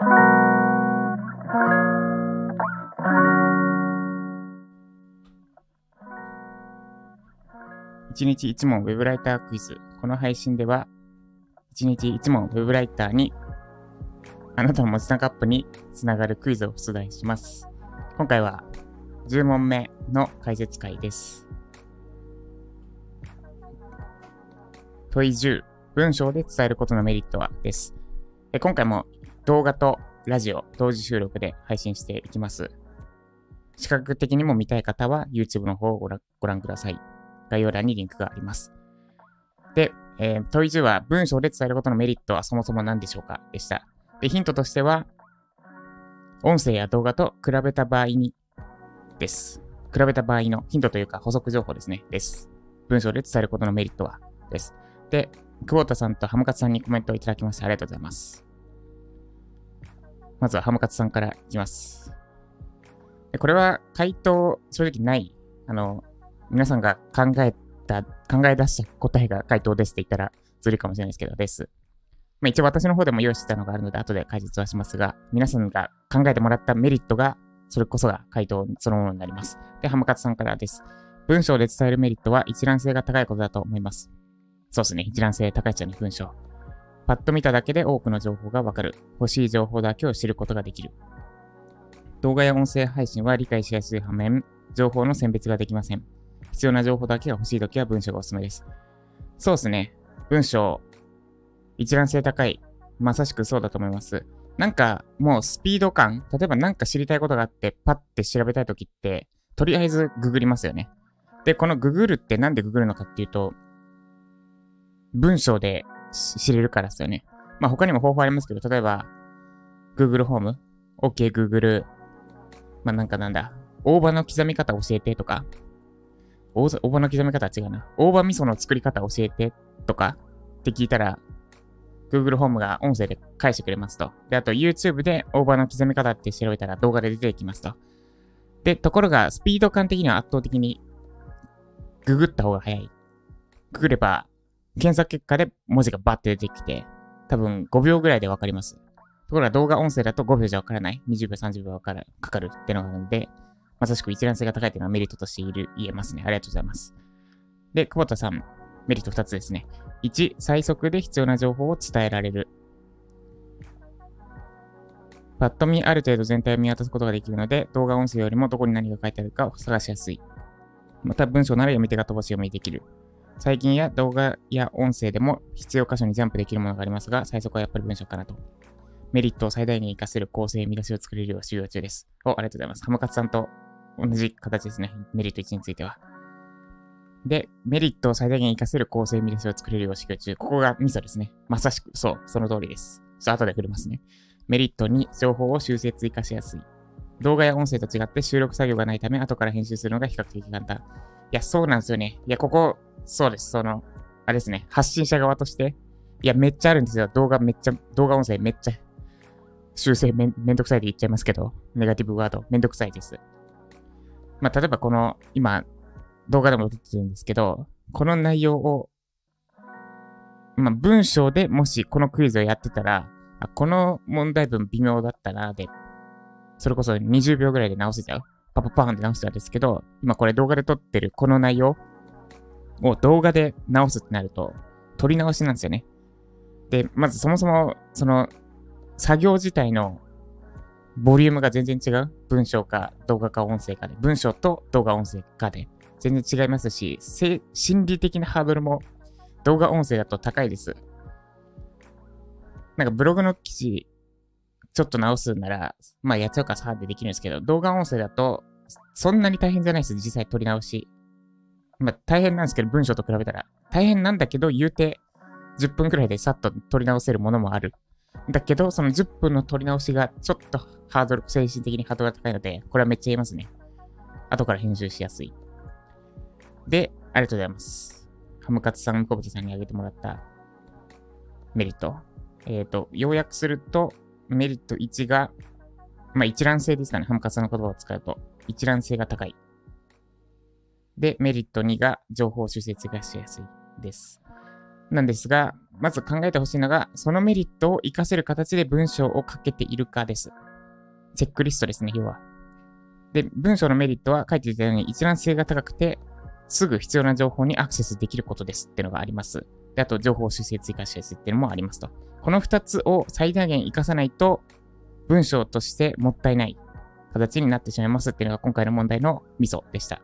1日1問ウェブライタークイズ。この配信では、1日1問ウェブライターに、あなたの文字タンカップにつながるクイズを出題します。今回は10問目の解説会です。問い10、文章で伝えることのメリットは？です。今回も動画とラジオ同時収録で配信していきます。視覚的にも見たい方は YouTube の方をご覧ください。概要欄にリンクがあります。で、えー、問い10は文章で伝えることのメリットはそもそも何でしょうかでした。で、ヒントとしては、音声や動画と比べた場合にです。比べた場合のヒントというか補足情報ですね。です。文章で伝えることのメリットはです。で、久保田さんとハムカツさんにコメントをいただきましてありがとうございます。まずはハムカツさんからいきます。これは回答正直ない。あの、皆さんが考えた、考え出した答えが回答ですって言ったらずるいかもしれないですけど、です。まあ、一応私の方でも用意してたのがあるので、後で解説はしますが、皆さんが考えてもらったメリットが、それこそが回答そのものになります。で、ハムカツさんからです。文章で伝えるメリットは一覧性が高いことだと思います。そうですね。一覧性高いですよね、文章。パッと見ただけで多くの情報がわかる。欲しい情報だけを知ることができる。動画や音声配信は理解しやすい反面、情報の選別ができません。必要な情報だけが欲しいときは文章がおすすめです。そうですね。文章、一覧性高い。まさしくそうだと思います。なんか、もうスピード感、例えばなんか知りたいことがあって、パッて調べたいときって、とりあえずググりますよね。で、このググるってなんでググるのかっていうと、文章で知れるからですよね。まあ他にも方法ありますけど、例えば、Google ホーム ?OK, Google。まあなんかなんだ。大葉の刻み方教えてとか、大葉の刻み方は違うな。大葉味噌の作り方教えてとかって聞いたら、Google ホームが音声で返してくれますと。で、あと YouTube で大葉の刻み方って調べたら動画で出てきますと。で、ところがスピード感的には圧倒的にググった方が早い。ググれば検索結果で文字がバッて出てきて、多分5秒ぐらいでわかります。ところが動画音声だと5秒じゃわからない。20秒、30秒か、かかるってのがあるので、まさしく一覧性が高いというのはメリットとしている、言えますね。ありがとうございます。で、久保田さん、メリット2つですね。1、最速で必要な情報を伝えられる。パッと見ある程度全体を見渡すことができるので、動画音声よりもどこに何が書いてあるかを探しやすい。また文章なら読み手が飛ばし読みできる。最近や動画や音声でも必要箇所にジャンプできるものがありますが、最速はやっぱり文章かなと。メリットを最大限活かせる構成見出しを作れるよう修行中です。お、ありがとうございます。ハムカツさんと同じ形ですね。メリット1については。で、メリットを最大限活かせる構成見出しを作れるよう修行中。ここがミソですね。まさしく、そう、その通りです。ちょっと後で触れますね。メリットに情報を修正追加しやすい。動画や音声と違って収録作業がないため、後から編集するのが比較的簡単。いや、そうなんですよね。いや、ここ、そうです。その、あれですね。発信者側として、いや、めっちゃあるんですよ。動画めっちゃ、動画音声めっちゃ、修正めめんどくさいで言っちゃいますけど、ネガティブワード、めんどくさいです。まあ、例えばこの、今、動画でも出てるんですけど、この内容を、まあ、文章でもしこのクイズをやってたら、あこの問題文微妙だったな、で、それこそ20秒ぐらいで直せちゃう。パパパーンで直せちゃうんですけど、今これ動画で撮ってるこの内容を動画で直すってなると、撮り直しなんですよね。で、まずそもそも、その、作業自体のボリュームが全然違う。文章か動画か音声かで。文章と動画音声かで。全然違いますし、心理的なハードルも動画音声だと高いです。なんかブログの記事、ちょっと直すなら、まあやっちゃうかさでできるんですけど、動画音声だと、そんなに大変じゃないです。実際撮り直し。まあ大変なんですけど、文章と比べたら。大変なんだけど、言うて10分くらいでさっと撮り直せるものもある。だけど、その10分の撮り直しがちょっとハードル、精神的にハードルが高いので、これはめっちゃ言いますね。後から編集しやすい。で、ありがとうございます。ハムカツさん、コブトさんにあげてもらったメリット。えっ、ー、と、要約すると、メリット1が、まあ一覧性ですかね。ハムカツさんの言葉を使うと。一覧性が高い。で、メリット2が情報修正がしやすいです。なんですが、まず考えてほしいのが、そのメリットを活かせる形で文章を書けているかです。チェックリストですね、要は。で、文章のメリットは書いていたように一覧性が高くて、すぐ必要な情報にアクセスできることですっていうのがあります。で、あと情報修正追加しやすいっていうのもありますと。この2つを最大限活かさないと、文章としてもったいない形になってしまいますっていうのが今回の問題のミソでした。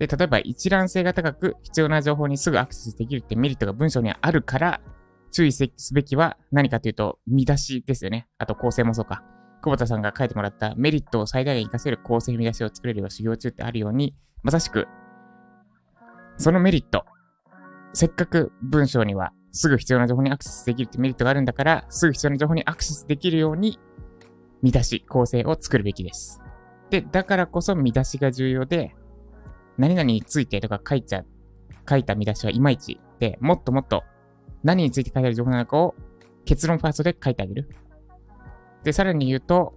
で、例えば一覧性が高く必要な情報にすぐアクセスできるってメリットが文章にあるから、注意すべきは何かというと、見出しですよね。あと構成もそうか。久保田さんが書いてもらったメリットを最大限活かせる構成見出しを作れるよう修行中ってあるように、まさしく、そのメリット、せっかく文章にはすぐ必要な情報にアクセスできるってメリットがあるんだから、すぐ必要な情報にアクセスできるように、見出し、構成を作るべきです。で、だからこそ見出しが重要で、何々についてとか書いちゃ、書いた見出しはいまいちで、もっともっと何について書いてある情報なのかを結論ファーストで書いてあげる。で、さらに言うと、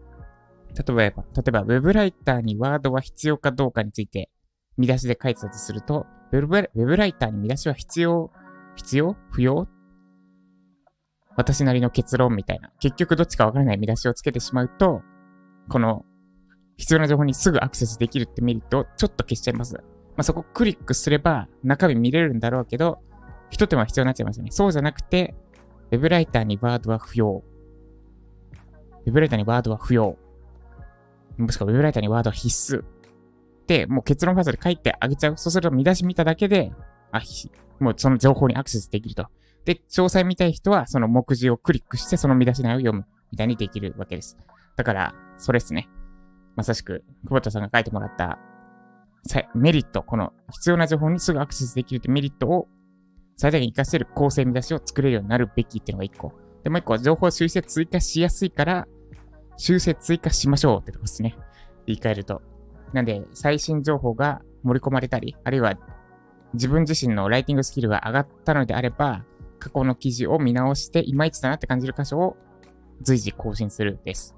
例えば、例えば、ウェブライターにワードは必要かどうかについて見出しで書いてたとすると、ウェブウェブライターに見出しは必要、必要不要？私なりの結論みたいな。結局どっちかわからない見出しをつけてしまうと、この必要な情報にすぐアクセスできるってメリットをちょっと消しちゃいます。まあ、そこクリックすれば中身見れるんだろうけど、一手間必要になっちゃいますよね。そうじゃなくて、ウェブライターにワードは不要。ウェブライターにワードは不要。もしくはウェブライターにワードは必須。で、もう結論ファーストで書いてあげちゃう。そうすると見出し見ただけで、あ、もうその情報にアクセスできると。で、詳細見たい人はその目次をクリックしてその見出し内容を読むみたいにできるわけです。だから、それですね。まさしく、久保田さんが書いてもらったメリット、この必要な情報にすぐアクセスできるってメリットを最大限活かせる構成見出しを作れるようになるべきっていうのが1個。で、もう1個は情報修正追加しやすいから、修正追加しましょうってとこですね。言い換えると。なんで、最新情報が盛り込まれたり、あるいは自分自身のライティングスキルが上がったのであれば、過去の記事を見直して、いまいちだなって感じる箇所を随時更新するです。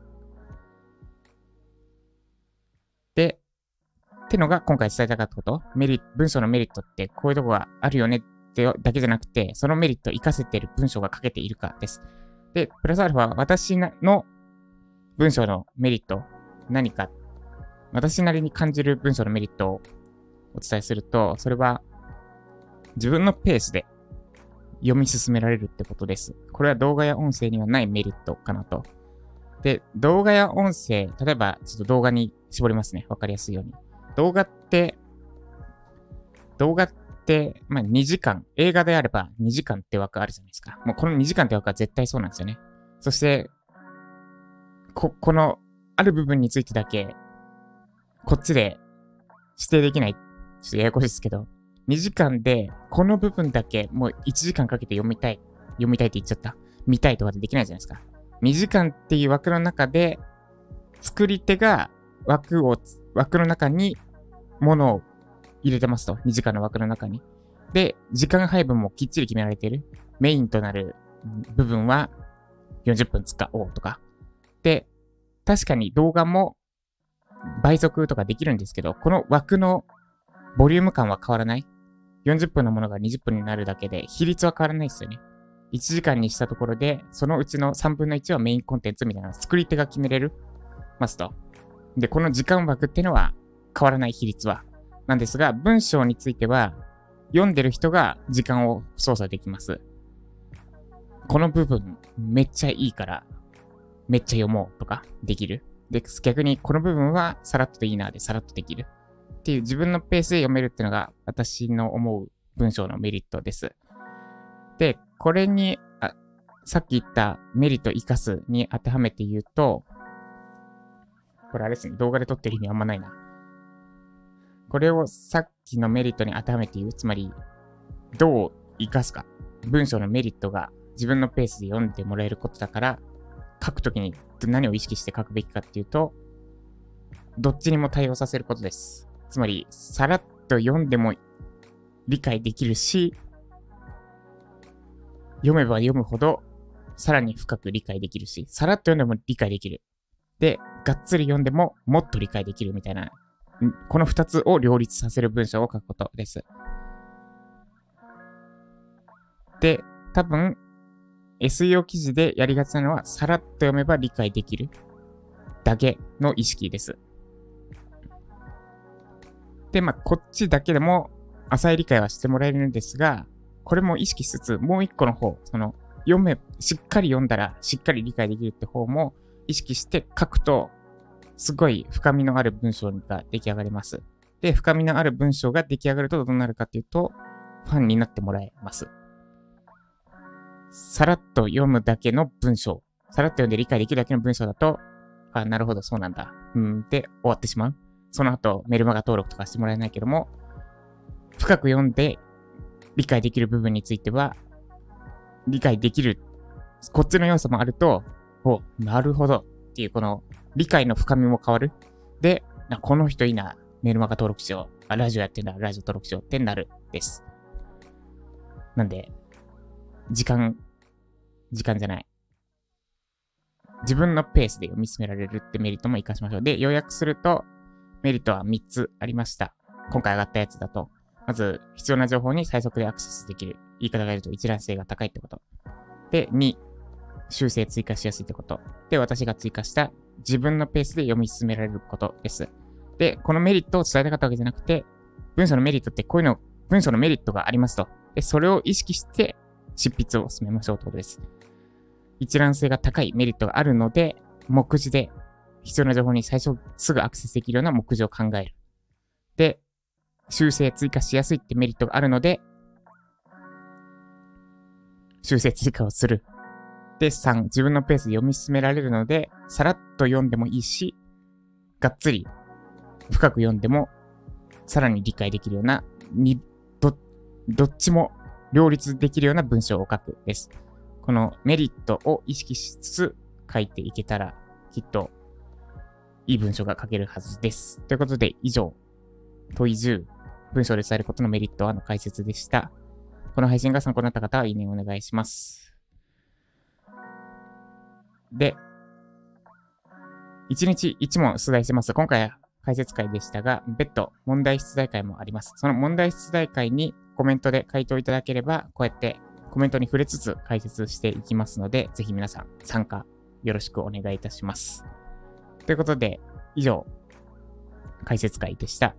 ってのが今回伝えたかったこと？メリ文章のメリットってこういうとこがあるよねってだけじゃなくて、そのメリットを活かせている文章が書けているかです。で、プラスアルファは、私の文章のメリット、何か、私なりに感じる文章のメリットをお伝えすると、それは自分のペースで読み進められるってことです。これは動画や音声にはないメリットかなと。で、動画や音声、例えばちょっと動画に絞りますね。わかりやすいように。動画って、動画って、まあ2時間、映画であれば2時間って枠あるじゃないですか。もうこの2時間って枠は絶対そうなんですよね。そして、こ、この、ある部分についてだけ、こっちで指定できない。ちょっとややこしいですけど、2時間で、この部分だけ、もう1時間かけて読みたい。読みたいって言っちゃった。見たいとかでできないじゃないですか。2時間っていう枠の中で、作り手が枠を、枠の中にものを入れてますと。2時間の枠の中に。で、時間配分もきっちり決められている。メインとなる部分は40分使おうとか。で、確かに動画も倍速とかできるんですけど、この枠のボリューム感は変わらない。40分のものが20分になるだけで、比率は変わらないですよね。1時間にしたところで、そのうちの3分の1はメインコンテンツみたいな作り手が決めれるますと。で、この時間枠っていうのは変わらない比率は。なんですが、文章については、読んでる人が時間を操作できます。この部分めっちゃいいから、めっちゃ読もうとかできる。で、逆にこの部分はさらっとでいいなでさらっとできる。っていう自分のペースで読めるっていうのが私の思う文章のメリットです。で、これに、あさっき言ったメリット活かすに当てはめて言うと、これあれですね、動画で撮ってる意味あんまないな。これをさっきのメリットに当てはめて言う。つまり、どう活かすか。文章のメリットが自分のペースで読んでもらえることだから、書くときに何を意識して書くべきかっていうと、どっちにも対応させることです。つまり、さらっと読んでも理解できるし、読めば読むほど、さらに深く理解できるし、さらっと読んでも理解できる。で、がっつり読んでももっと理解できるみたいな、この二つを両立させる文章を書くことです。で、多分、SEO 記事でやりがちなのは、さらっと読めば理解できるだけの意識です。で、まあ、こっちだけでも浅い理解はしてもらえるんですが、これも意識しつつ、もう一個の方、その、読め、しっかり読んだらしっかり理解できるって方も意識して書くと、すごい深みのある文章が出来上がります。で、深みのある文章が出来上がるとどうなるかっていうと、ファンになってもらえます。さらっと読むだけの文章、さらっと読んで理解できるだけの文章だと、あ、なるほど、そうなんだ。うん、で終わってしまう。その後、メルマガ登録とかしてもらえないけども、深く読んで理解できる部分については、理解できる、こっちの要素もあると、お、なるほどっていうこの理解の深みも変わる。で、この人いいな、メルマガ登録しよう。あ、ラジオやってんだ、ラジオ登録しようってなるです。なんで、時間、時間じゃない。自分のペースで読み進められるってメリットも活かしましょう。で、要約すると、メリットは3つありました。今回上がったやつだと、まず、必要な情報に最速でアクセスできる。言い方が言うと一覧性が高いってこと。で、2、修正追加しやすいってこと。で、私が追加した自分のペースで読み進められることです。で、このメリットを伝えたかったわけじゃなくて、文章のメリットってこういうの、文章のメリットがありますと。で、それを意識して執筆を進めましょうってことです。一覧性が高いメリットがあるので、目次で必要な情報に最初すぐアクセスできるような目次を考える。で、修正追加しやすいってメリットがあるので、修正追加をする。で、3、自分のペースで読み進められるので、さらっと読んでもいいし、がっつり深く読んでも、さらに理解できるような、に、ど、どっちも両立できるような文章を書くです。このメリットを意識しつつ書いていけたら、きっといい文章が書けるはずです。ということで、以上、問い10、文章で伝えることのメリットはの解説でした。この配信が参考になった方は、いいねお願いします。で、1日1問出題してます。今回は解説会でしたが、別途問題出題会もあります。その問題出題会にコメントで回答いただければ、こうやってコメントに触れつつ解説していきますので、ぜひ皆さん参加よろしくお願いいたします。ということで、以上、解説会でした。